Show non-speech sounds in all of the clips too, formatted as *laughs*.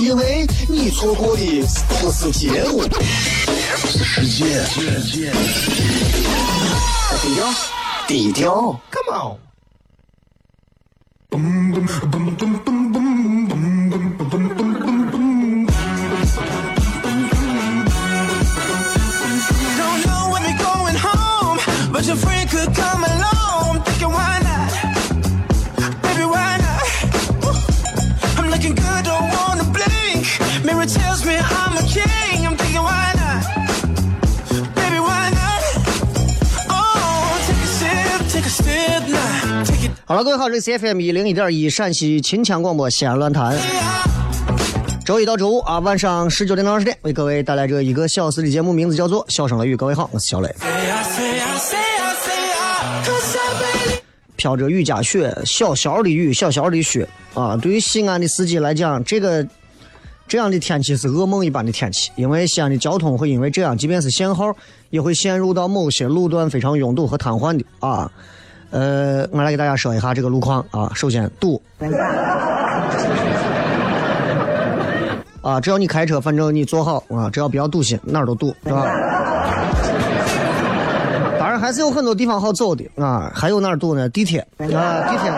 因为你错过的不是节目，是时间。低调，低调，Come on。好了，各位好，这里是 C F M 一零一点一陕西秦腔广播西安论坛。周一到周五啊，晚上十九点到二十点，为各位带来这一个小时的节目，名字叫做《笑声雷雨》。各位好，我是小雷。飘着雨夹雪，小小的雨，小小的雪啊！对于西安的司机来讲，这个这样的天气是噩梦一般的天气，因为西安的交通会因为这样，即便是限号，也会陷入到某些路段非常拥堵和瘫痪的啊。呃，我来给大家说一下这个路况啊。首先堵，啊，只要你开车，反正你坐好啊，只要不要堵心，哪儿都堵，是吧？当然还是有很多地方好走的啊。还有哪儿堵呢？地铁啊，地铁，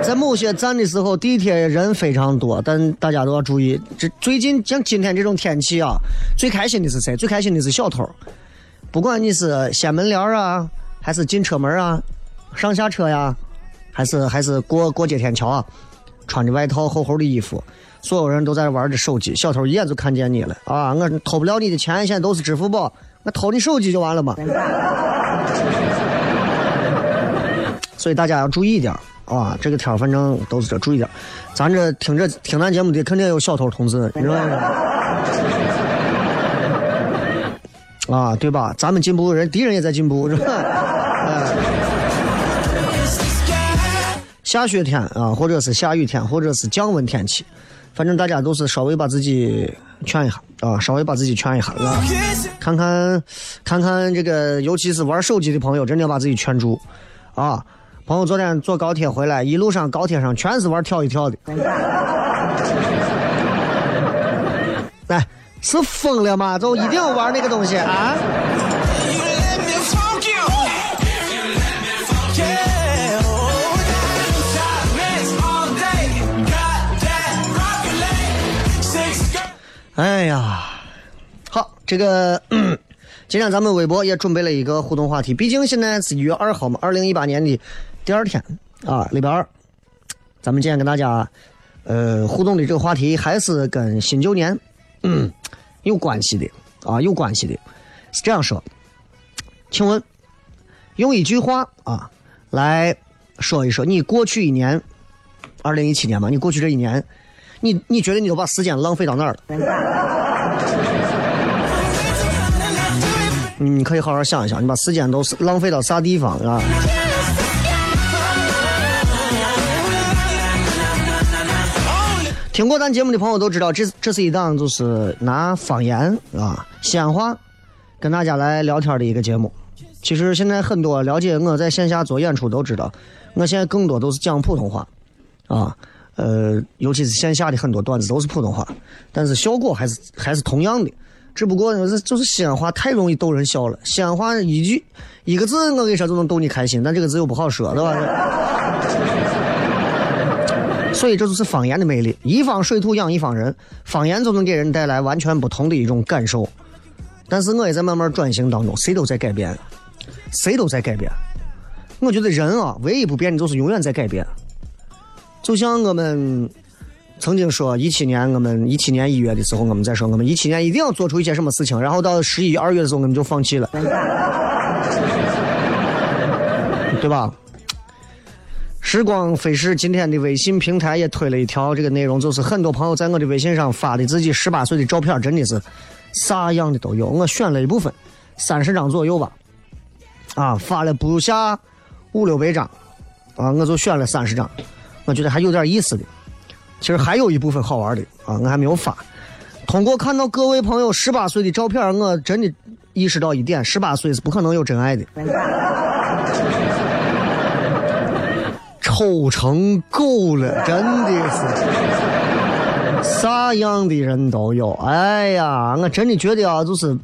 在某些站的时候，地铁人非常多，但大家都要注意。这最近像今天这种天气啊，最开心的是谁？最开心的是小偷，不管你是掀门帘啊。还是进车门啊，上下车呀，还是还是过过街天桥啊，穿着外套厚厚的衣服，所有人都在玩着手机，小偷一眼就看见你了啊！我偷不了你的钱，现在都是支付宝，我偷你手机就完了嘛。*laughs* 所以大家要注意点啊！这个天反正都是这，注意点。咱这听着听咱节目的肯定有小偷同志，你知道吗？啊，对吧？咱们进步，人敌人也在进步，是吧？下雪天啊，或者是下雨天，或者是降温天气，反正大家都是稍微把自己劝一下啊，稍微把自己劝一下啊，看看看看这个，尤其是玩手机的朋友，真的要把自己劝住啊！朋友昨天坐高铁回来，一路上高铁上全是玩跳一跳的，来。*laughs* 是疯了吗？就一定要玩那个东西啊？哎呀，好，这个 *clears throat* 今天咱们微博也准备了一个互动话题，毕竟现在是一月二号嘛，二零一八年的第二天啊，礼拜二，咱们今天跟大家呃互动的这个话题还是跟新旧年。嗯，有关系的啊，有关系的，是这样说。请问，用一句话啊来说一说你过去一年，二零一七年嘛，你过去这一年，你你觉得你都把时间浪费到哪儿了？你可以好好想一想，你把时间都是浪费到啥地方啊？听过咱节目的朋友都知道，这这是一档就是拿方言啊西安话跟大家来聊天的一个节目。其实现在很多了解我在线下做演出都知道，我现在更多都是讲普通话啊，呃，尤其是线下的很多段子都是普通话，但是效果还是还是同样的，只不过就是就是西安话太容易逗人笑了。西安话一句一个字，我跟你说就能逗你开心，但这个字又不好说，对吧？所以这就是方言的魅力，一方水土养一方人，方言就能给人带来完全不同的一种感受。但是我也在慢慢转型当中，谁都在改变，谁都在改变。我觉得人啊，唯一不变的就是永远在改变。就像我们曾经说，一七年我们一七年一月的时候，我们在说我们一七年一定要做出一些什么事情，然后到十一二月的时候，我们就放弃了，*laughs* 对吧？时光飞逝，今天的微信平台也推了一条这个内容，就是很多朋友在我的微信上发的自己十八岁的照片，真的是啥样的都有。我选了一部分，三十张左右吧，啊，发了不下五六百张，啊，我就选了三十张，我觉得还有点意思的。其实还有一部分好玩的啊，我还没有发。通过看到各位朋友十八岁的照片，我真的意识到一点：十八岁是不可能有真爱的。*laughs* 丑成狗了，真的是，啥样的人都有。哎呀，我真的觉得啊，就是，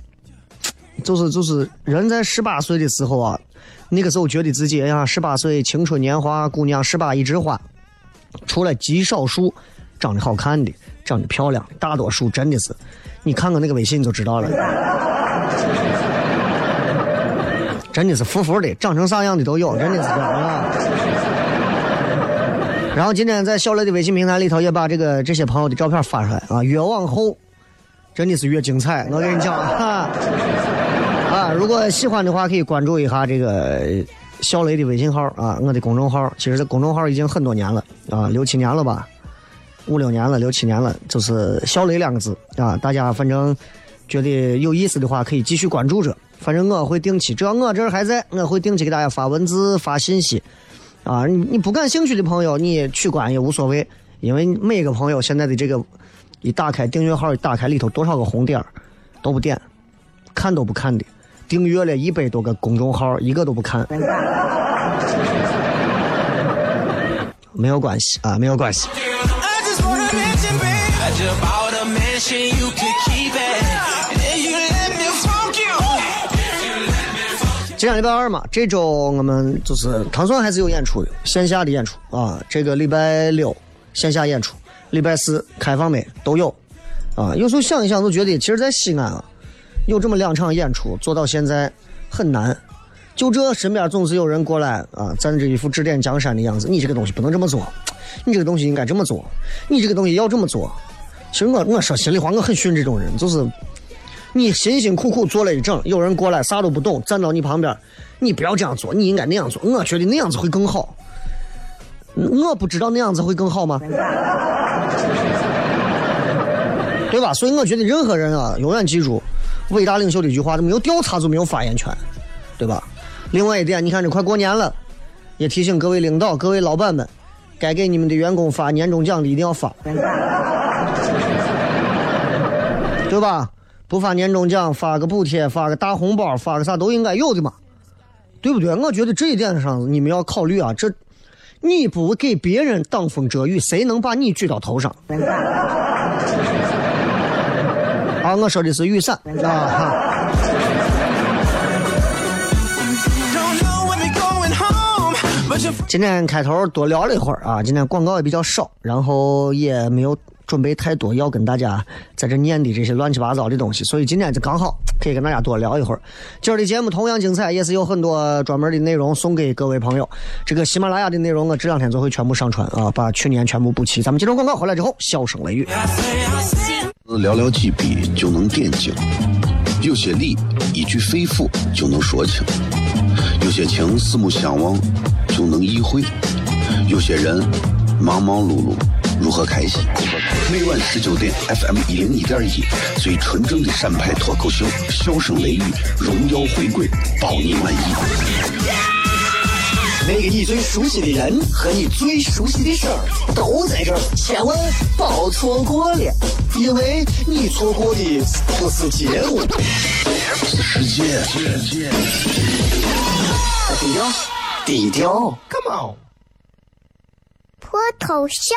就是就是人在十八岁的时候啊，那个时候觉得自己哎呀，十八岁青春年华，姑娘十八一枝花，除了极少数长得好看的、长得漂亮的，大多数真的是，你看看那个微信就知道了，真的是服服的，长成啥样的都有，真的是这样啊。然后今天在小雷的微信平台里头也把这个这些朋友的照片发出来啊，越往后真的是越精彩。我跟你讲啊，啊，如果喜欢的话可以关注一下这个小雷的微信号啊，我的公众号。其实这公众号已经很多年了啊，六七年了吧，五六年了，六七年了，就是小雷两个字啊。大家反正觉得有意思的话可以继续关注着，反正我会定期，只要我这儿还在，我会定期给大家发文字发信息。啊，你你不感兴趣的朋友，你取关也无所谓，因为每个朋友现在的这个一打开订阅号，一打开里头多少个红点都不点，看都不看的，订阅了一百多个公众号，一个都不看，没有关系啊，没有关系。今天礼拜二嘛，这周我们就是唐宋还是有演出的，线下的演出啊。这个礼拜六线下演出，礼拜四开放麦都有啊。有时候想一想，都觉得其实，在西安啊，有这么两场演出做到现在很难。就这身边总是有人过来啊，站着一副指点江山的样子。你这个东西不能这么做，你这个东西应该这么做，你这个东西要这么做。其实我我说心里话，我很训这种人，就是。你辛辛苦苦做了一整，有人过来啥都不懂，站到你旁边，你不要这样做，你应该那样做。我觉得那样子会更好。我不知道那样子会更好吗？对吧？所以我觉得任何人啊，永远记住伟大领袖的一句话：没有调查就没有发言权，对吧？另外一点，你看这快过年了，也提醒各位领导、各位老板们，该给你们的员工发年终奖的一定要发，对吧？不发年终奖，发个补贴，发个大红包，发个啥都应该有的嘛，对不对？我觉得这一点上你们要考虑啊。这你不给别人挡风遮雨，谁能把你举到头上？我说的是雨伞啊。今天开头多聊了一会儿啊，今天广告也比较少，然后也没有。准备太多要跟大家在这念的这些乱七八糟的东西，所以今天就刚好可以跟大家多聊一会儿。今儿的节目同样精彩，也是有很多专门的内容送给各位朋友。这个喜马拉雅的内容我这两天就会全部上传啊，把去年全部补齐。咱们接着广告回来之后，笑声雷雨。寥寥几笔就能点睛，有些理一句肺腑就能说清，有些情四目相望就能意会，有些人忙忙碌碌。如何开心？每晚十九点，FM 一零一点一，最纯正的陕派脱口秀，笑声雷雨，荣耀回归，包你满意。那个你最熟悉的人和你最熟悉的事儿都在这儿，千万别错过了，因为你错过的不是节目，是世界。低调，低调，Come on，脱头像。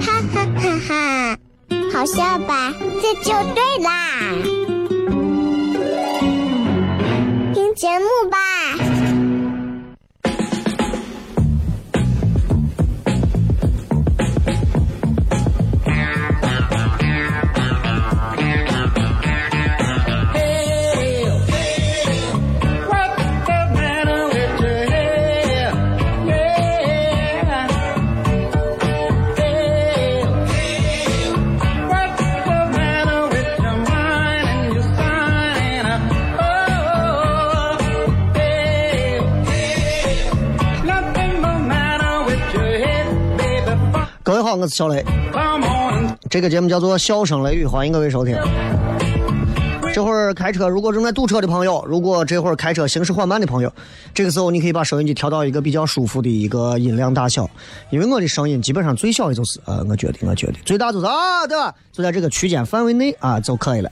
哈哈哈哈。好笑吧？这就对啦，听节目吧。我是小雷。这个节目叫做《笑声雷雨》，欢迎各位收听。这会儿开车，如果正在堵车的朋友，如果这会儿开车行驶缓慢的朋友，这个时候你可以把收音机调到一个比较舒服的一个音量大小，因为我的声音基本上最小的就是呃，我觉得我觉得最大就是啊，对吧？就在这个区间范围内啊就可以了。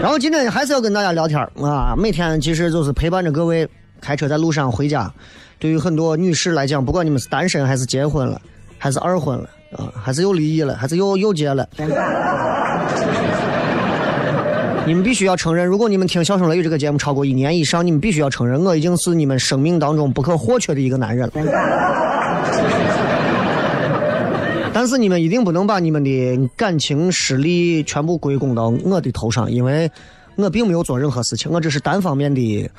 然后今天还是要跟大家聊天啊，每天其实就是陪伴着各位开车在路上回家。对于很多女士来讲，不管你们是单身还是结婚了，还是二婚了啊，还是又离异了，还是又又结了。*laughs* 你们必须要承认，如果你们听《笑声雷雨》这个节目超过一年以上，你们必须要承认，我已经是你们生命当中不可或缺的一个男人了。*laughs* 但是你们一定不能把你们的感情失利全部归功到我的头上，因为我并没有做任何事情，我只是单方面的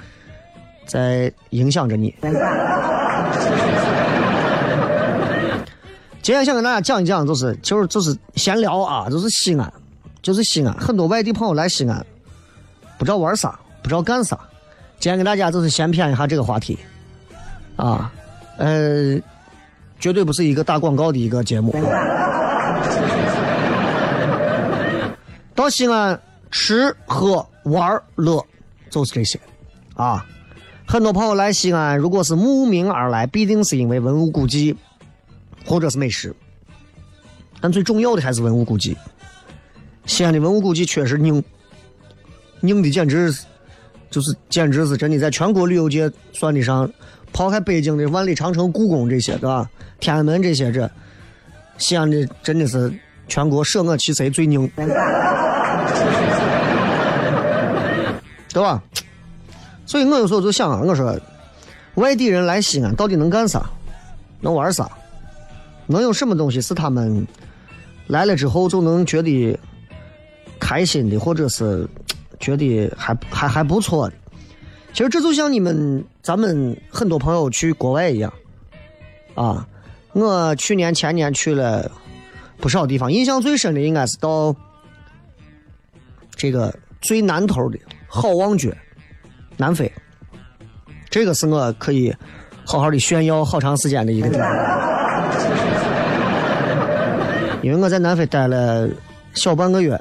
在影响着你。今天想跟大家讲一讲，就是就是就是闲聊啊，就是西安。就是西安，很多外地朋友来西安，不知道玩啥，不知道干啥。今天给大家就是先谝一下这个话题，啊，呃，绝对不是一个打广告的一个节目。到西安吃喝玩乐就是这些，啊，很多朋友来西安，如果是慕名而来，必定是因为文物古迹或者是美食，但最重要的还是文物古迹。西安的文物古迹确实硬，硬的简直是，就是简直是真的，在全国旅游界算得上，抛开北京的万里长城、故宫这些，对吧？天安门这些，这西安的真的是全国舍我其谁最牛，对吧？所以我有时候就想啊，我说，外地人来西安到底能干啥？能玩啥？能有什么东西是他们来了之后就能觉得？开心的，或者是觉得还还还不错的，其实这就像你们咱们很多朋友去国外一样，啊，我去年前年去了不少地方，印象最深的应该是到这个最南头的好望角，南非，这个是我可以好好的炫耀好长时间的一个地方，因为我在南非待了小半个月。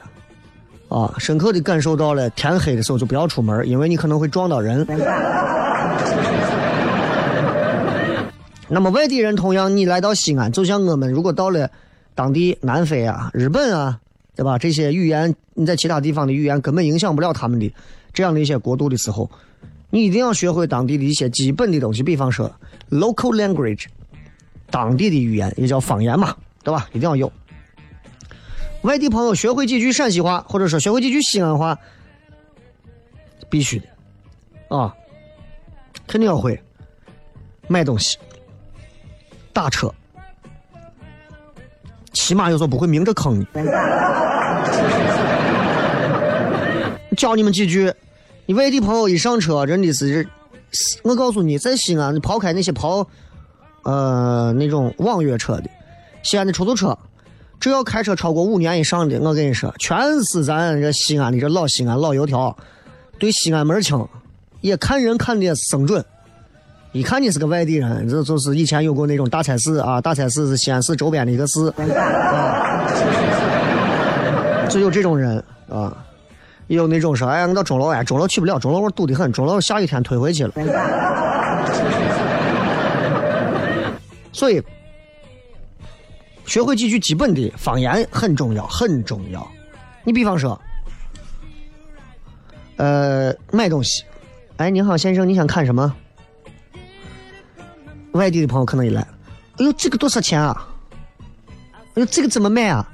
啊，深刻的感受到了天黑的时候就不要出门，因为你可能会撞到人。那么外地人同样，你来到西安，就像我们如果到了当地南非啊、日本啊，对吧？这些语言你在其他地方的语言根本影响不了他们的这样的一些国度的时候，你一定要学会当地的一些基本的东西，比方说 local language，当地的语言也叫方言嘛，对吧？一定要有。外地朋友学会几句陕西话，或者说学会几句西安话，必须的，啊，肯定要会。买东西、打车，起码有时候不会明着坑你。教你们几句，你外地朋友一上车，真的是，我告诉你，在西安，抛开那些跑，呃，那种网约车的，西安的出租车。只要开车超过五年以上的，我跟你说，全是咱这西安的这老西安老油条，对西安门清，也看人看的也生准。一看你是个外地人，这就是以前有过那种大菜市啊，大菜市是西安市周边的一个市，啊，就有这种人啊，也有那种说，哎，我到钟楼哎，钟楼去不了，钟楼我堵得很，钟楼下雨天推回去了。所以。学会几句基本的方言很重要，很重要。你比方说，呃，买东西，哎，你好，先生，你想看什么？外地的朋友可能一来，哎呦，这个多少钱啊？哎呦，这个怎么卖啊？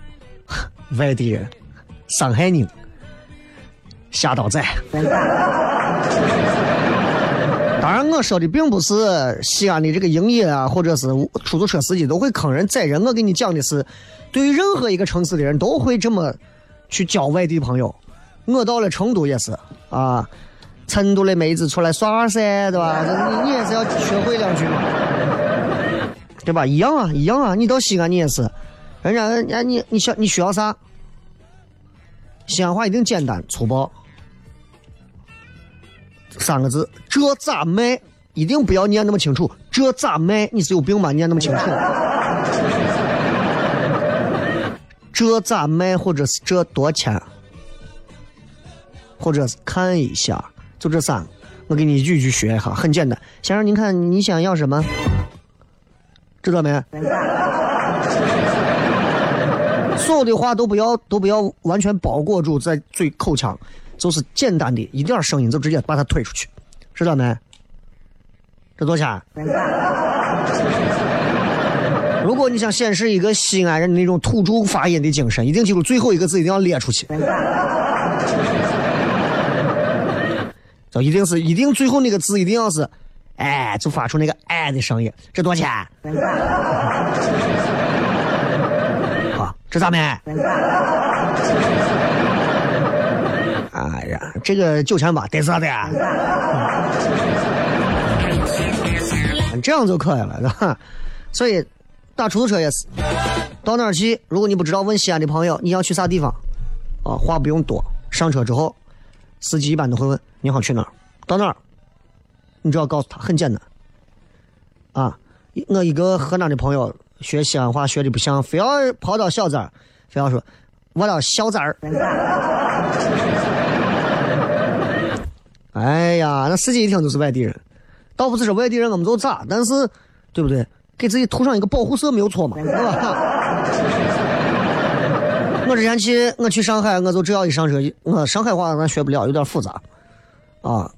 *laughs* 外地人，上海人，下刀仔。*laughs* 当然，我说的并不是西安的这个营业啊，或者是出租车司机都会坑人宰人。我跟你讲的是，对于任何一个城市的人都会这么去交外地朋友。我到了成都也是啊，成都的妹子出来耍噻，对吧？你你也是要学会两句嘛，对吧？一样啊，一样啊。你到西安你也是，人家人家你你想你需要啥？西安话一定简单粗暴。三个字，这咋卖？一定不要念那么清楚。这咋卖？你是有病吧？念那么清楚。*laughs* 这咋卖？或者是这多钱？或者是看一下，就这三，我给你一句一句学一下，很简单。先生，您看你想要什么？知道没？所有的话都不要，都不要完全包裹住在嘴口腔，就是简单的一点声音就直接把它推出去，知道没？这多少钱？如果你想显示一个西安人的那种土著发音的精神，一定记住最后一个字一定要列出去。就一定是一定最后那个字一定要是，哎，就发出那个哎的声音。这多少钱？*laughs* 好，这咋卖？哎呀，这个九千八得啥的？这样就可以了，是吧？所以打出租车也是，到哪儿去？如果你不知道，问西安的朋友你要去啥地方？啊，话不用多，上车之后，司机一般都会问你好去哪儿？到哪儿？你只要告诉他，很简单。啊，我一个河南的朋友学西安话学的不像，非要跑到小寨儿，非要说我到小寨儿。*laughs* 哎呀，那司机一听就是外地人，倒不是说外地人我们就咋，但是对不对？给自己涂上一个保护色没有错嘛，*laughs* 对吧？我之前去我去上海，我就只要一上车，我上海话咱学不了，有点复杂啊。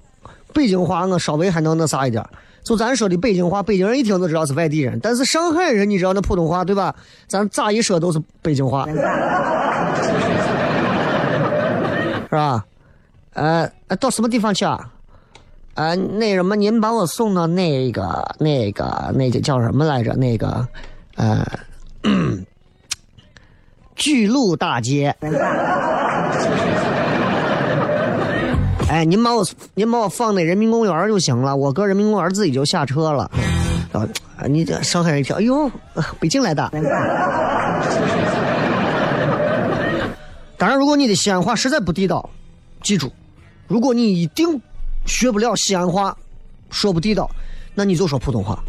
北京话我稍微还能那啥一点，就咱说的北京话，北京人一听就知道是外地人。但是上海人，你知道那普通话对吧？咱咋一说都是北京话，是吧？呃，到什么地方去啊？呃，那什么，您把我送到那个、那个、那个叫什么来着？那个，呃，*coughs* 巨鹿大街。哎，您把我您把我放那人民公园就行了，我搁人民公园自己就下车了。啊，你这上海人一听，哎呦，北京来的。*laughs* 当然，如果你的西安话实在不地道，记住，如果你一定学不了西安话，说不地道，那你就说普通话。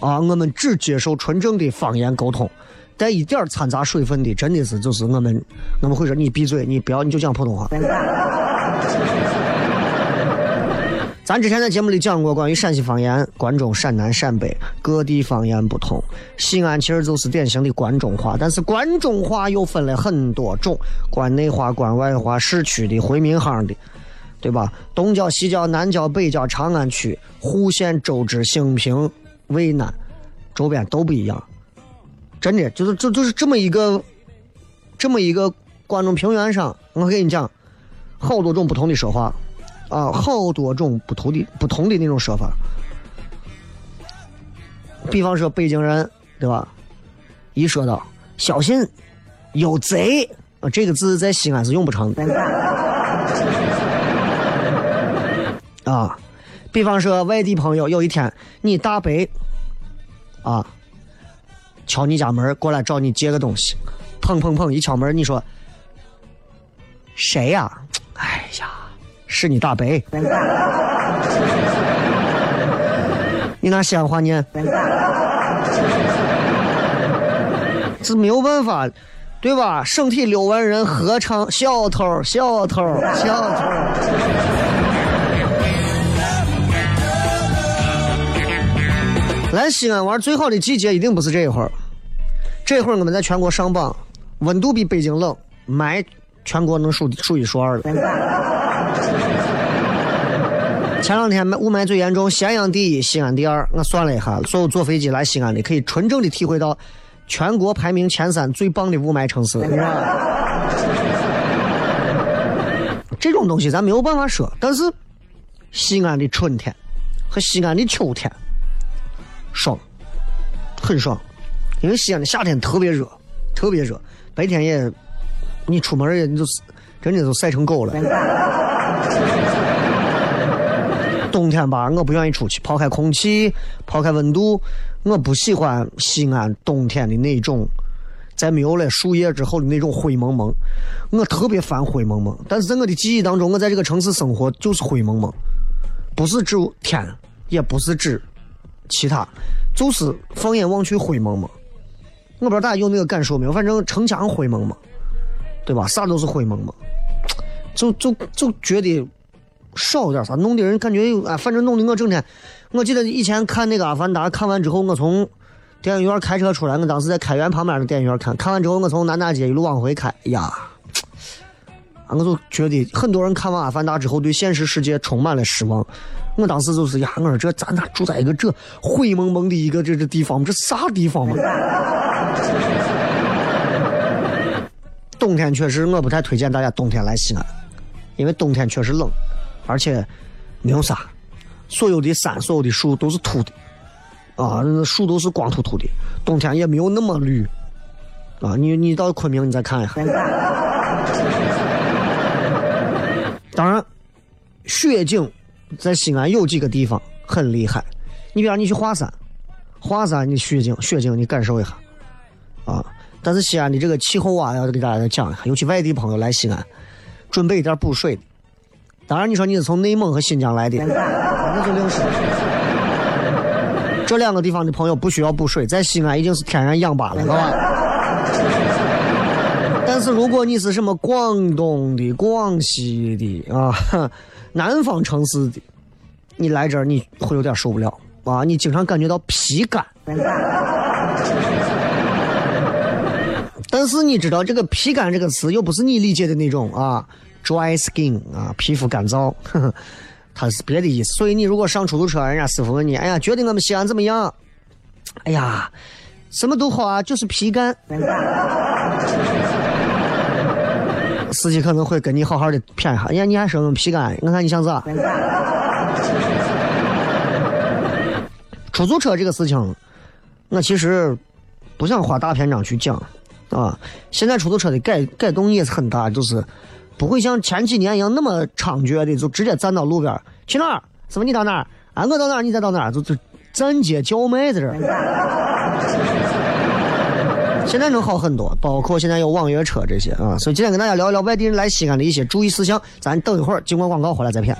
啊，我们只接受纯正的方言沟通，带一点掺杂水分的，真的是就是我们我们会说你闭嘴，你不要你就讲普通话。*laughs* 咱之前在节目里讲过关于陕西方言，关中、陕南、陕北各地方言不同。西安其实就是典型的关中话，但是关中话又分了很多种：关内话、关外话、市区的、回民巷的，对吧？东郊、西郊、南郊、北郊、长安区、户县、周至、兴平、渭南周边都不一样。真的，就是就就是这么一个，这么一个关中平原上，我跟你讲。好多种不同的说法，啊，好多种不同的不同的那种说法。比方说北京人，对吧？一说到小心有贼啊，这个字在西安是用不成的。啊，比方说外地朋友有一天你大伯啊敲你家门过来找你借个东西，砰砰砰一敲门，你说谁呀？哎呀，是你大伯！*laughs* 你拿西安话念，这没有办法，对吧？省体六万人合唱，小偷，小偷，小偷。来西安玩最好的季节一定不是这一会儿，这会儿我们在全国上榜，温度比北京冷，霾。全国能数数一数二的。*laughs* 前两天雾霾最严重，咸阳第一，西安第二。我算了一下，所有坐飞机来西安的，可以纯正的体会到全国排名前三最棒的雾霾城市。这种东西咱没有办法说，但是西安的春天和西安的秋天爽，很爽，因为西安的夏天特别热，特别热，白天也。你出门也，你就是真的就晒成狗了。冬天吧，我不愿意出去，抛开空气，抛开温度，我不喜欢西安冬天的那种，在没有了树叶之后的那种灰蒙蒙。我特别烦灰蒙蒙，但是在我的记忆当中，我在这个城市生活就是灰蒙蒙，不是指天，也不是指其他，就是放眼望去灰蒙蒙。我不知道大家有那个感受没有？反正城墙灰蒙蒙，对吧？啥都是灰蒙蒙，就就就觉得少点啥，弄的人感觉啊，反正弄得我整天。我记得以前看那个《阿凡达》，看完之后我从电影院开车出来，我当时在开元旁边的电影院看，看完之后我从南大街一路往回开，呀，我就觉得很多人看完《阿凡达》之后对现实世界充满了失望。我当时就是呀，我说这咱咋住在一个这灰蒙蒙的一个这这地方？这啥地方嘛？冬天确实，我不太推荐大家冬天来西安，因为冬天确实冷，而且没有啥，所有的山、所有的树都是秃的，啊，那树都是光秃秃的，冬天也没有那么绿，啊，你你到昆明你再看一下。当然，雪景。在西安有几个地方很厉害，你比方你去华山，华山你雪景雪景你感受一下，啊！但是西安的这个气候啊，要给大家再讲一下，尤其外地朋友来西安，准备一点补水的。当然你说你是从内蒙和新疆来的，那就另说。这两个地方的朋友不需要补水，在西安已经是天然氧吧了，好吧？*laughs* 但是如果你是什么广东的、广西的啊？*laughs* 南方城市的，你来这儿你会有点受不了啊！你经常感觉到皮干。但是你知道这个“皮干”这个词又不是你理解的那种啊，dry skin 啊，皮肤干燥，呵 *laughs* 呵它是别的意思。所以你如果上出租车，人家师傅问你，哎呀，觉得我们西安怎么样？哎呀，什么都好啊，就是皮干。*laughs* 司机可能会跟你好好的谝一下，呀，你还说我们皮干，我看你像啥？*laughs* 出租车这个事情，我其实不想花大篇章去讲啊。现在出租车的改改动也是很大，就是不会像前几年一样那么猖獗的，就直接站到路边去哪儿？师傅你到哪儿？啊，我到哪儿？你再到哪儿？就就站街叫卖在这儿。现在能好很多，包括现在有网约车这些啊，所以今天跟大家聊一聊外地人来西安的一些注意事项。咱等一会儿，经过广告回来再片。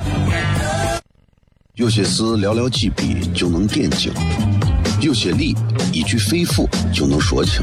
有些事寥寥几笔就能点睛，有些理一句肺腑就能说清，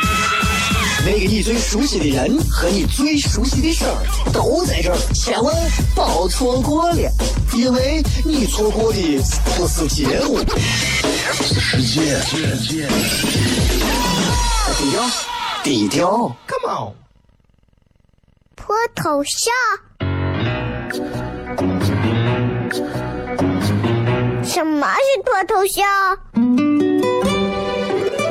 那个你最熟悉的人和你最熟悉的事儿都在这儿，千万别错过了，因为你错过的不是节目，是世界。低调，低调，Come on，脱头像。什么是脱头像？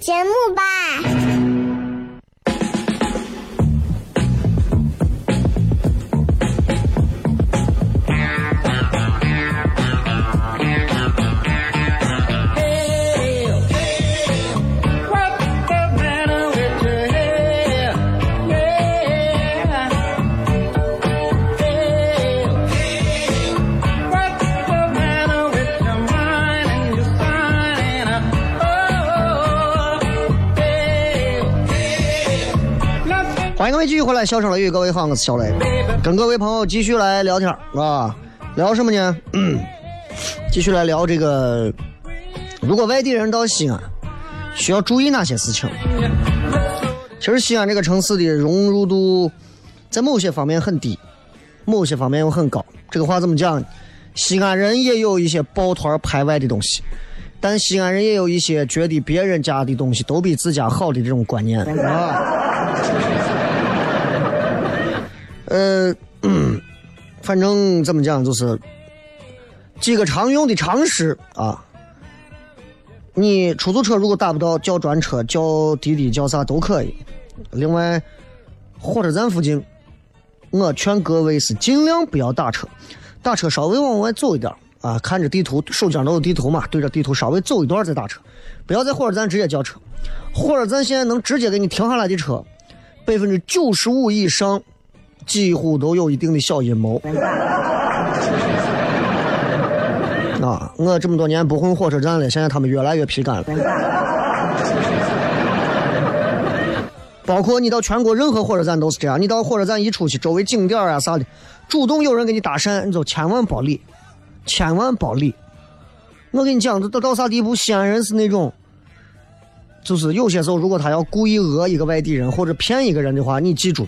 节目吧。迎各位继续回来，笑声雷雨，各位好，我是小雷，跟各位朋友继续来聊天啊，聊什么呢？*clears throat* 继续来聊这个，如果外地人到西安，需要注意哪些事情？其实西安这个城市的融入度，在某些方面很低，某些方面又很高。这个话怎么讲？西安人也有一些抱团排外的东西，但西安人也有一些觉得别人家的东西都比自家好的这种观念啊。呃，反正怎么讲，就是几个常用的常识啊。你出租车如果打不到，叫专车、叫滴滴、叫啥都可以。另外，火车站附近，我劝各位是尽量不要打车，打车稍微往外走一点啊，看着地图，手机上都有地图嘛，对着地图稍微走一段再打车，不要在火车站直接叫车。火车站现在能直接给你停下来的车，百分之九十五以上，几乎都有一定的小阴谋。啊，我这么多年不混火车站了，现在他们越来越皮干了。包括你到全国任何火车站都是这样，你到火车站一出去，周围景点啊啥的，主动有人给你搭讪，你就千万别理，千万别理。我跟你讲，到到啥地步？西安人是那种，就是有些时候，如果他要故意讹一个外地人或者骗一个人的话，你记住，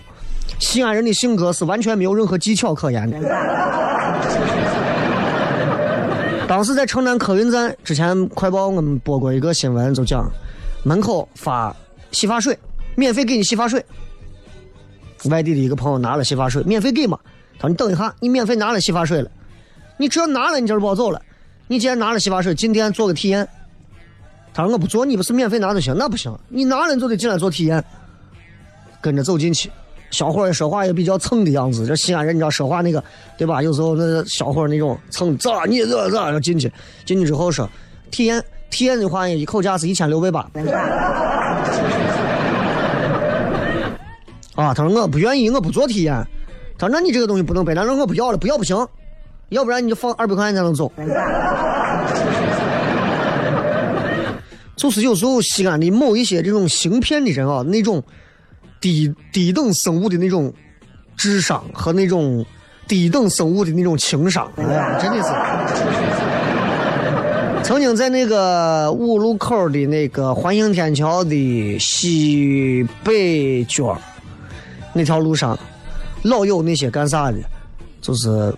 西安人的性格是完全没有任何技巧可言的。*laughs* 当时在城南客运站之前，快报我们播过一个新闻，就讲门口发洗发水，免费给你洗发水。外地的一个朋友拿了洗发水，免费给嘛？他说你等一下，你免费拿了洗发水了，你只要拿了，你今儿别走了。你既然拿了洗发水，进店做个体验。他说我不做，你不是免费拿就行？那不行，你拿了你就得进来做体验。跟着走进去，小伙儿说话也比较蹭的样子。这西安人你知道说话那个对吧？有时候那小伙儿那种蹭，咋你咋咋要进去？进去之后说体验体验的话，一口价是一千六百八。*laughs* 啊，他说我不愿意，我不做体验。他说那你这个东西不能背，那我不要了，不要不行，要不然你就放二百块钱才能走。*laughs* 就是有时候西安的某一些这种行骗的人啊，那种低低等生物的那种智商和那种低等生物的那种情商，哎呀，真的是。曾经在那个五路口的那个环形天桥的西北角那条路上，老有那些干啥的，就是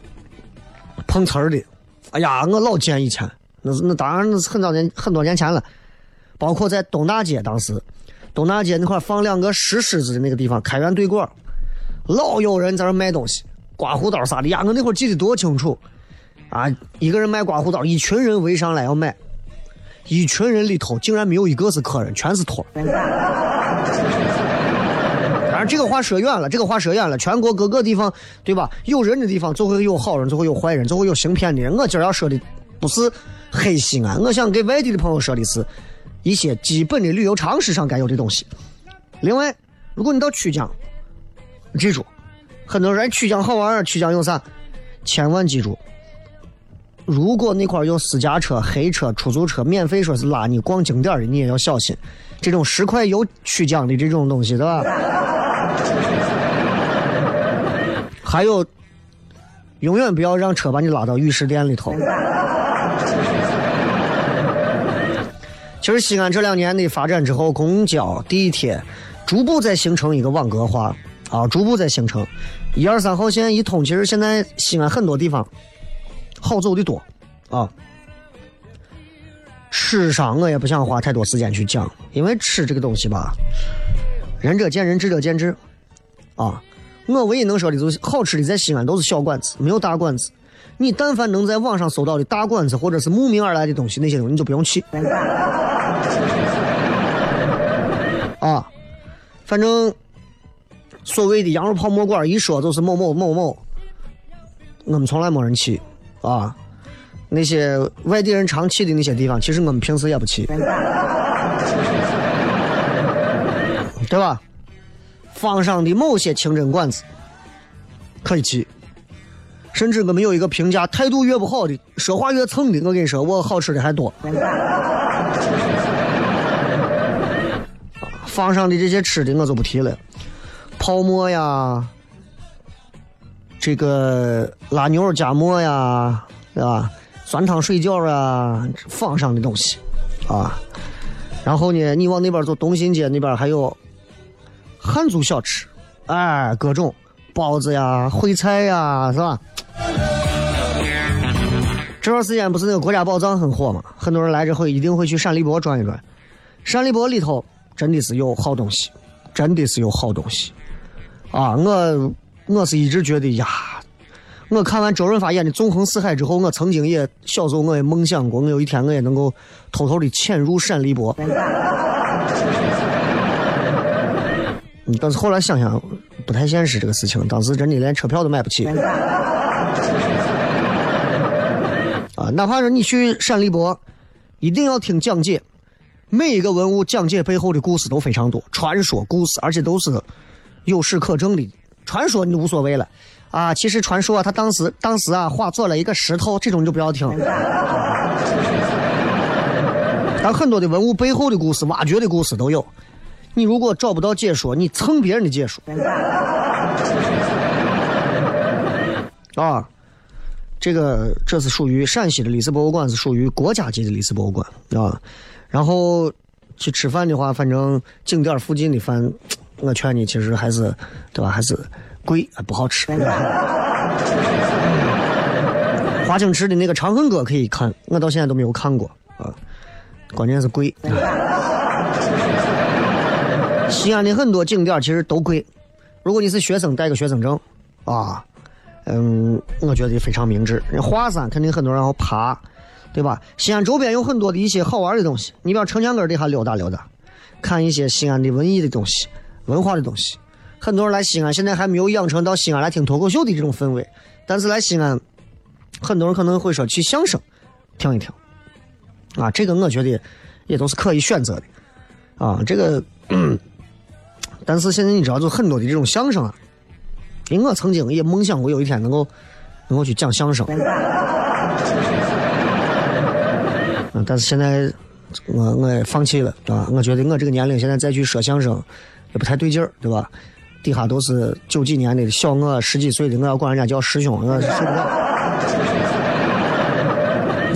碰瓷儿的。哎呀，我老见以前，那是那当然那是很早年很多年前了。包括在东大街，当时东大街那块放两个石狮子的那个地方，开元对过，老有人在那卖东西，刮胡刀啥的呀。我那会儿记得多清楚啊！一个人卖刮胡刀，一群人围上来要买，一群人里头竟然没有一个是客人，全是托。*laughs* 当然，这个话说远了，这个话说远了。全国各个地方，对吧？有人的地方就会有好人，就会有坏人，就会有行骗的人。我今儿要说的不是黑西安，我想给外地的朋友说的是。一些基本的旅游常识上该有的东西。另外，如果你到曲江，记住，很多人曲江好玩，曲江有啥？千万记住，如果那块有私家车、黑车、出租车免费说是拉你逛景点的，你也要小心。这种十块游曲江的这种东西，对吧？*laughs* 还有，永远不要让车把你拉到浴室店里头。其实西安这两年的发展之后，公交、地铁逐步在形成一个网格化啊，逐步在形成。一二三号线一通，其实现在西安很多地方好走的多啊。吃上我也不想花太多时间去讲，因为吃这个东西吧，仁者见仁，智者见智啊。我唯一能说的就是好吃的在西安都是小馆子，没有大馆子。你但凡能在网上搜到的大馆子或者是慕名而来的东西，那些东西你就不用去。啊，反正所谓的羊肉泡馍馆一说就是某某某某，我们从来没人去啊。那些外地人常去的那些地方，其实我们平时也不去，对吧？方上的某些清真馆子可以去。甚至我们有一个评价，态度越不好的，说话越蹭的，我跟你说，我好吃的还多。放上的这些吃的我就不提了，泡馍呀，这个拉牛肉夹馍呀，对吧？酸汤水饺啊，放上的东西啊。然后呢，你往那边走，东新街那边还有汉族小吃，哎，各种包子呀、烩菜呀，是吧？这段时间不是那个国家宝藏很火嘛？很多人来之后一定会去陕历博转一转。陕历博里头真的是有好东西，真的是有好东西啊！我我是一直觉得呀，我看完周润发演的《纵横四海》之后，我曾经也小时候我也梦想过，我有一天我也能够偷偷的潜入陕历博。*laughs* 但是后来想想不太现实这个事情，当时真的连车票都买不起。*laughs* 啊，哪怕是你去陕历博，一定要听讲解，每一个文物讲解背后的故事都非常多，传说故事，而且都是有史可证的。传说你无所谓了，啊，其实传说啊他当时当时啊化作了一个石头，这种就不要听。但很多的文物背后的故事、挖掘的故事都有。你如果找不到解说，你蹭别人的解说。啊，这个这是属于陕西的历史博物馆，是属于国家级的历史博物馆啊。然后去吃饭的话，反正景点附近的饭，*tsk* 我劝你其实还是，对吧？还是贵，不好吃。*laughs* 华清池的那个《长恨歌》可以看，我到现在都没有看过啊。关键是贵。西安的很多景点其实都贵，如果你是学生，带个学生证，啊，嗯，我觉得非常明智。华山肯定很多人要爬，对吧？西安周边有很多的一些好玩的东西，你比如城墙根底下溜达溜达，看一些西安的文艺的东西、文化的东西。很多人来西安，现在还没有养成到西安来听脱口秀的这种氛围，但是来西安，很多人可能会说去相声听一听，啊，这个我觉得也都是可以选择的，啊，这个。*clears throat* 但是现在你知道，就很多的这种相声啊，因为我曾经也梦想过有一天能够能够去讲相声。嗯，但是现在我我也放弃了，对吧？我觉得我这个年龄现在再去说相声也不太对劲儿，对吧？底下都是九几年的小我十几岁的，我要管人家叫师兄，我受不了。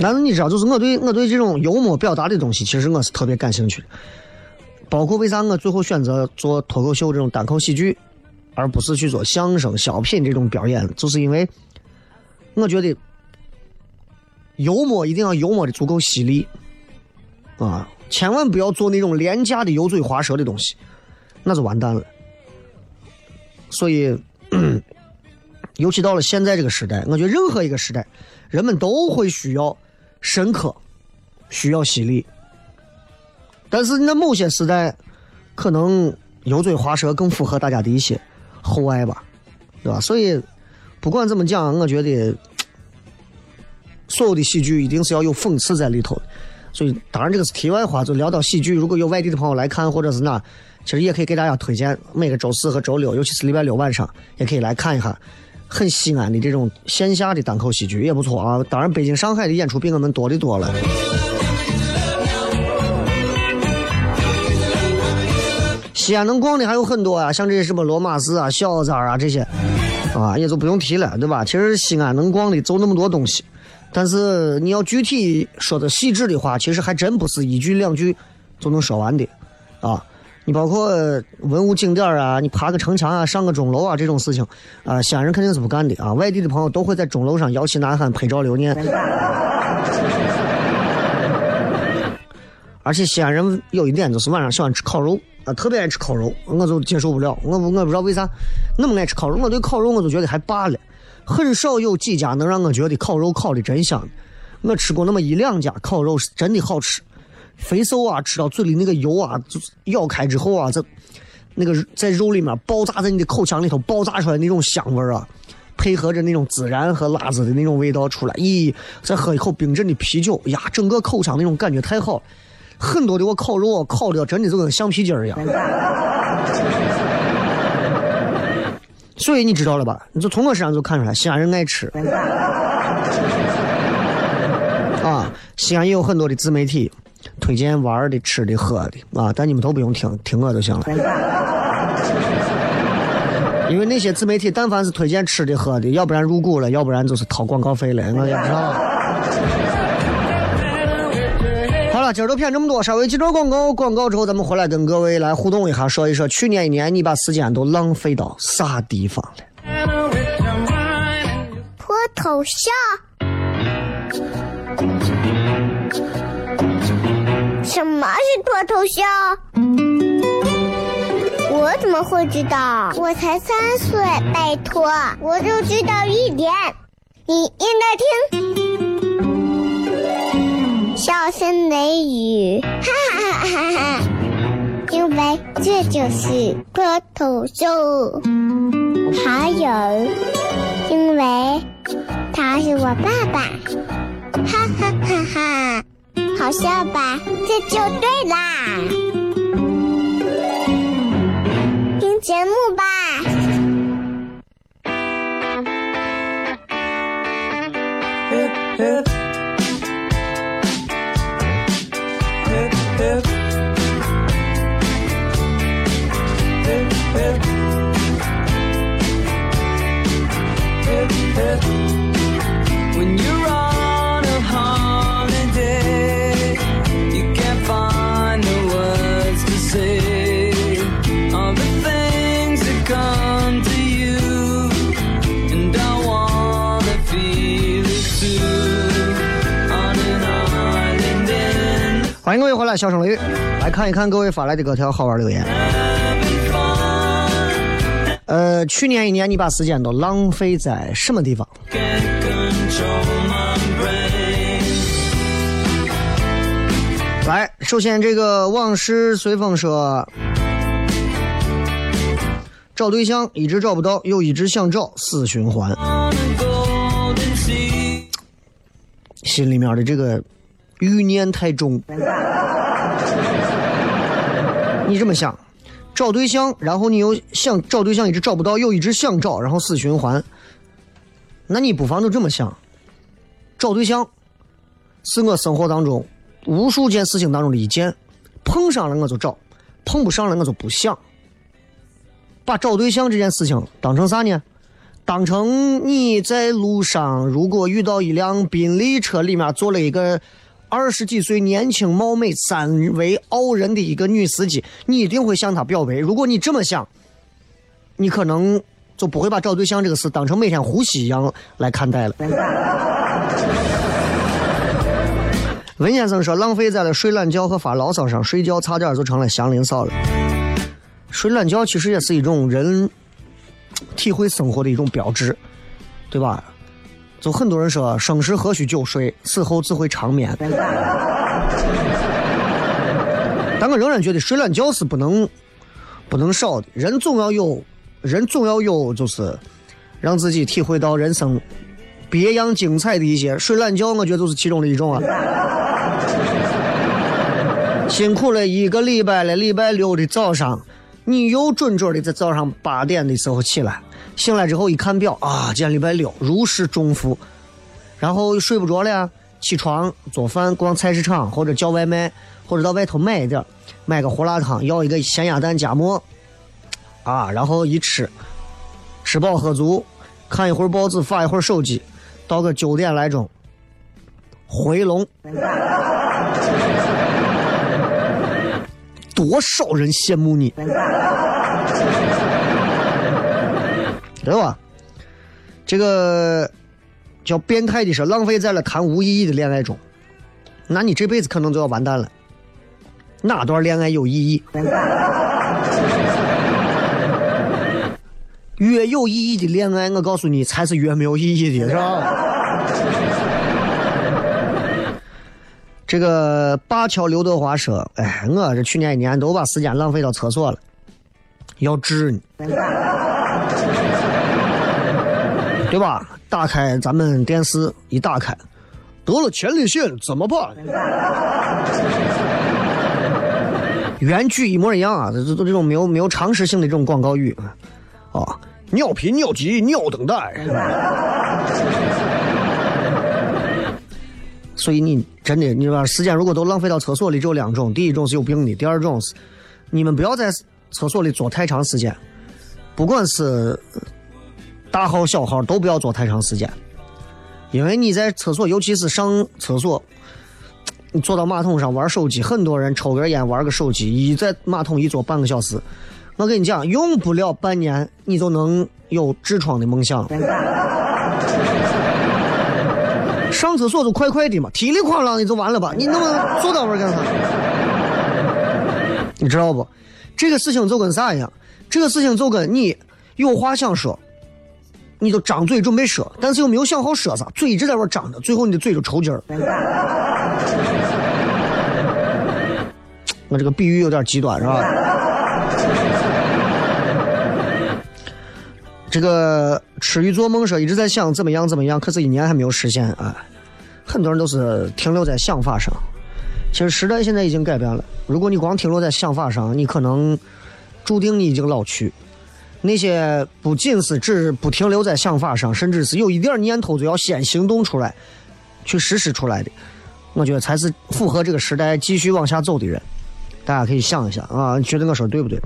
*laughs* 但是你知道，就是我对我对这种幽默表达的东西，其实我是特别感兴趣的。包括为啥我最后选择做脱口秀这种单口喜剧，而不是去做相声、小品这种表演，就是因为我觉得幽默一定要幽默的足够犀利啊，千万不要做那种廉价的油嘴滑舌的东西，那就完蛋了。所以，*clears throat* 尤其到了现在这个时代，我觉得任何一个时代，人们都会需要深刻，需要犀利。但是那某些时代，可能油嘴滑舌更符合大家的一些厚爱吧，对吧？所以不管怎么讲，我觉得所有的喜剧一定是要有讽刺在里头的。所以当然这个是题外话，就聊到喜剧。如果有外地的朋友来看，或者是哪，其实也可以给大家推荐。每个周四和周六，尤其是礼拜六晚上，也可以来看一下很西安的这种线下的单口喜剧，也不错啊。当然，北京、上海的演出比我们多的多了。西安能逛的还有很多啊，像这些什么罗马寺啊、小寨啊这些，啊也就不用提了，对吧？其实西安能逛的就那么多东西，但是你要具体说的细致的话，其实还真不是一句两句就能说完的，啊，你包括文物景点啊，你爬个城墙啊、上个钟楼啊这种事情，啊，西安人肯定是不干的啊，外地的朋友都会在钟楼上摇旗呐喊、拍照留念。*laughs* 而且西安人有一点就是晚上喜欢吃烤肉。啊，特别爱吃烤肉，我就接受不了。我我不知道为啥那么爱吃烤肉。我对烤肉我就觉得还罢了，很少有几家能让我觉得烤肉烤的真香。我吃？过那么一两家烤肉是真的好吃，肥瘦啊，吃到嘴里那个油啊，就是咬开之后啊，这那个在肉里面爆炸在你的口腔里头爆炸出来那种香味啊，配合着那种孜然和辣子的那种味道出来，咦，再喝一口冰镇的啤酒，呀，整个口腔那种感觉太好。很多的我烤肉烤的真的就跟橡皮筋儿一样，所以你知道了吧？你就从我身上就看出来，西安人爱吃。*laughs* 啊，西安也有很多的自媒体推荐玩的、吃的、喝的啊，但你们都不用听，听我就行了。*laughs* 因为那些自媒体，但凡是推荐吃的、喝的，要不然入股了，要不然就是掏广告费了，我也不知道。今儿都骗这么多，稍微几段广告，广告之后咱们回来跟各位来互动一下，说一说去年一年你把时间都浪费到啥地方了？脱头像？什么是脱头像？我怎么会知道？我才三岁，拜托，我就知道一点。你应该听，笑声雷雨，哈哈哈哈！因为这就是脱口秀。还有，因为他是我爸爸，哈哈哈哈！好笑吧？这就对啦。听节目吧。欢迎各位回来，笑声雷雨，来看一看各位发来的各条好玩留言。呃，去年一年你把时间都浪费在什么地方？来，首先这个往事随风说，找对象一直找不到，又一直想找，死循环。心里面的这个欲念太重。你这么想，找对象，然后你又想找对象，一直找不到，又一直想找，然后死循环。那你不妨就这么想，找对象是我生活当中无数件事情当中的一件，碰上了我就找，碰不上了我就不想。把找对象这件事情当成啥呢？当成你在路上如果遇到一辆宾利车，里面坐了一个。二十几岁年轻貌美、三围傲人的一个女司机，你一定会向她表白。如果你这么想，你可能就不会把找对象这个事当成每天呼吸一样来看待了。*laughs* 文先生说：“浪费在了睡懒觉和发牢骚上，睡觉差点就成了祥林嫂了。睡懒觉其实也是一种人体会生活的一种标志，对吧？”就很多人说，生时何须久睡，死后自会长眠。但我仍然觉得睡懒觉是不能不能少的。人总要有，人总要有，就是让自己体会到人生别样精彩的一些。睡懒觉，我觉得就是其中的一种啊。辛苦了一个礼拜了，礼拜六的早上，你又准准的在早上八点的时候起来。醒来之后一看表啊，今天礼拜六，如释重负。然后睡不着了，起床做饭，逛菜市场或者叫外卖，或者到外头买一点，买个胡辣汤，要一个咸鸭蛋夹馍，啊，然后一吃，吃饱喝足，看一会儿报纸，发一会儿手机，到个九点来钟，回笼。*laughs* 多少人羡慕你？对吧？这个叫变态的是浪费在了谈无意义的恋爱中，那你这辈子可能就要完蛋了。哪段恋爱有意义？*laughs* 越有意义的恋爱，我告诉你，才是越没有意义的，是吧？这个灞桥刘德华说：“哎，我这去年一年都把时间浪费到厕所了，要治你。”对吧？打开咱们电视一打开，得了前列腺怎么办？原句一模一样啊！这这这种没有没有常识性的这种广告语啊！尿频尿急尿等待。*laughs* 所以你真的，你把时间如果都浪费到厕所里，只有两种：第一种是有病的，第二种是你们不要在厕所里坐太长时间，不管是。大号小号都不要坐太长时间，因为你在厕所，尤其是上厕所，你坐到马桶上玩手机，很多人抽根烟玩个手机，一在马桶一坐半个小时，我跟你讲，用不了半年，你就能有痔疮的梦想。上厕所就快快的嘛，踢里哐啷的就完了吧？你那么坐到那干啥？你知道不？这个事情就跟啥一样？这个事情就跟你有话想说，你都张嘴准备说，但是又没有想好说啥，嘴一直在那张着，最后你的嘴就抽筋儿。*laughs* 我这个比喻有点极端，是吧？这个吃鱼做梦说一直在想怎么样怎么样，可是一年还没有实现啊。很多人都是停留在想法上，其实时代现在已经改变了。如果你光停留在想法上，你可能注定你已经老去。那些不仅是只不停留在想法上，甚至是有一点念头就要先行动出来，去实施出来的，我觉得才是符合这个时代继续往下走的人。大家可以想一下啊，觉得我说对不对？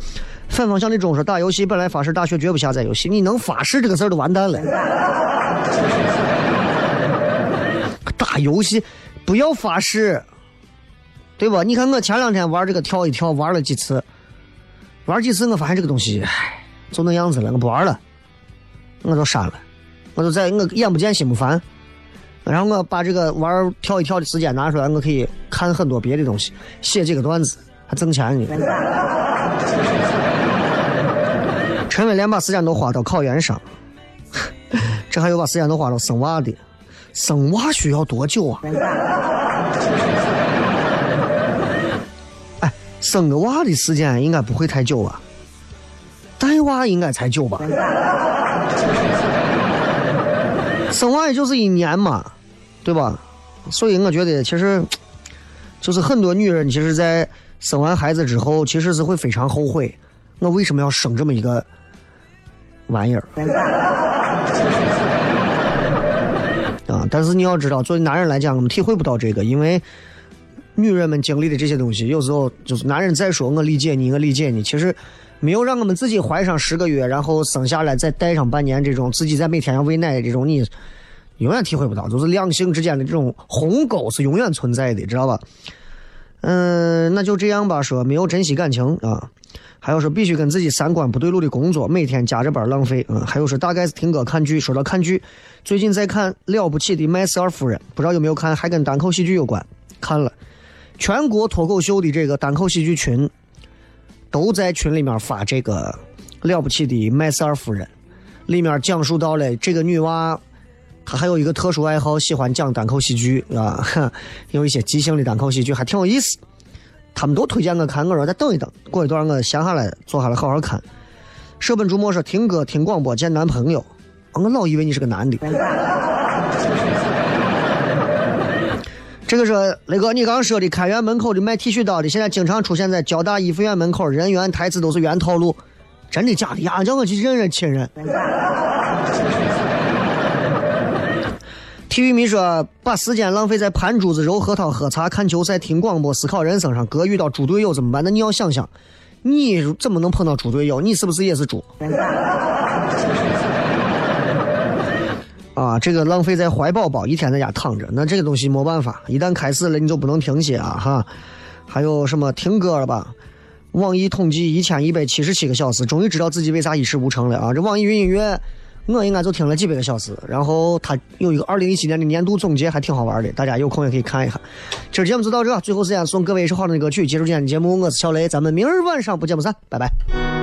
反方向的中说打游戏本来发誓大学绝不下载游戏，你能发誓这个事儿都完蛋了。打游戏不要发誓，对吧？你看我前两天玩这个跳一跳，玩了几次，玩几次我发现这个东西，唉，就那样子了，我不玩了，我就删了，我就在我眼不见心不烦。然后我把这个玩跳一跳的时间拿出来，我可以看很多别的东西，写几个段子。还挣钱呢！陈伟连把时间都花到考研上，这还有把时间都花到生娃的，生娃需要多久啊？哎，生个娃的时间应该不会太久吧？带娃应该才久吧？生娃也就是一年嘛，对吧？所以我觉得其实就是很多女人其实，在。生完孩子之后，其实是会非常后悔，我为什么要生这么一个玩意儿啊？但是你要知道，作为男人来讲，我们体会不到这个，因为女人们经历的这些东西，有时候就是男人再说我理解你，我理解你，其实没有让我们自己怀上十个月，然后生下来再带上半年，这种自己在每天要喂奶这种，你永远体会不到，就是两性之间的这种鸿沟是永远存在的，知道吧？嗯，那就这样吧。说没有珍惜感情啊，还有说必须跟自己三观不对路的工作，每天加着班浪费。嗯，还有说大概是听歌看剧。说到看剧，最近在看《了不起的麦瑟尔夫人》，不知道有没有看，还跟单口喜剧有关。看了，全国脱口秀的这个单口喜剧群都在群里面发这个《了不起的麦瑟尔夫人》，里面讲述到了这个女娃。她还有一个特殊爱好，喜欢讲单口喜剧啊，有一些即兴的单口喜剧还挺有意思。他们都推荐我看，我说再等一等，过一段我闲下来坐下来好好看。舍本逐末说听歌听广播见男朋友，我老以为你是个男的。这个说雷哥，你刚说的开元门口的卖剃须刀的，现在经常出现在交大一附院门口，人员台词都是原套路，真的假的呀？叫我去认认亲人。体育迷说：“把时间浪费在盘珠子、揉核桃、喝茶、看球赛、听广播、思考人生上，哥遇到猪队友怎么办？那你要想想，你怎么能碰到猪队友？你是不是也是猪？啊，这个浪费在怀宝宝，一天在家躺着，那这个东西没办法，一旦开始了，你就不能停歇啊！哈，还有什么听歌了吧？网易统计一千一百七十七个小时，终于知道自己为啥一事无成了啊！这网易云音乐。”我应该就听了几百个小时，然后它有一个二零一七年的年度总结，还挺好玩的，大家有空也可以看一看。今儿节目就到这，最后时间送各位一首好听的歌曲，结束今天的节目。我是小雷，咱们明儿晚上不见不散，拜拜。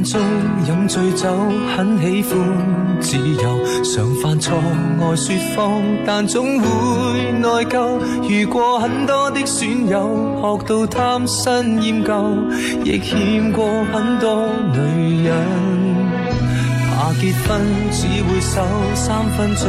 间中饮醉酒，很喜欢自由，常犯错爱说谎，但总会内疚。遇过很多的损友，学到贪新厌旧，亦欠过很多女人。怕结婚只会守三分钟。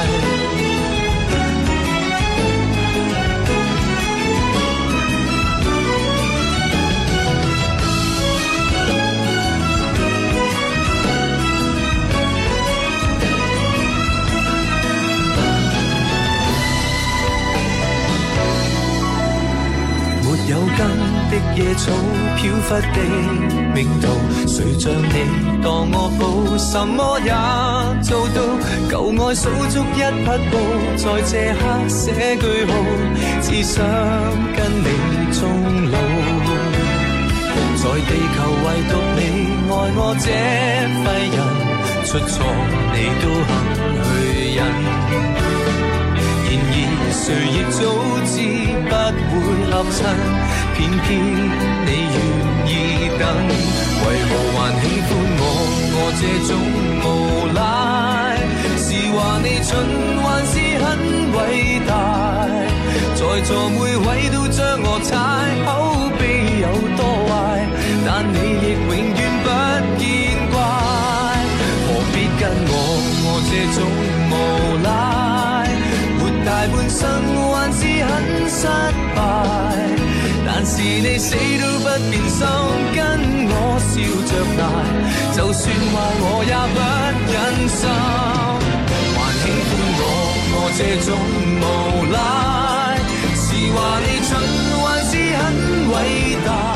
草，飘忽的命途，谁像你当我宝，什么也做到。旧爱数足一匹布，在这刻写句号，只想跟你终老。在地球唯独你爱我这废人，出错你都肯去忍。然而谁亦早知不会合衬，偏偏你愿意等，为何还喜欢我？我这种无赖，是话你蠢还是很伟大？在座每位都将我踩，口碑有多坏，但你亦永远不见怪。何必跟我？我这种无赖，大。半生还是很失败但是你死都不变心跟我笑着挨就算坏我也不忍心还喜欢我我这种无赖是话你蠢还是很伟大。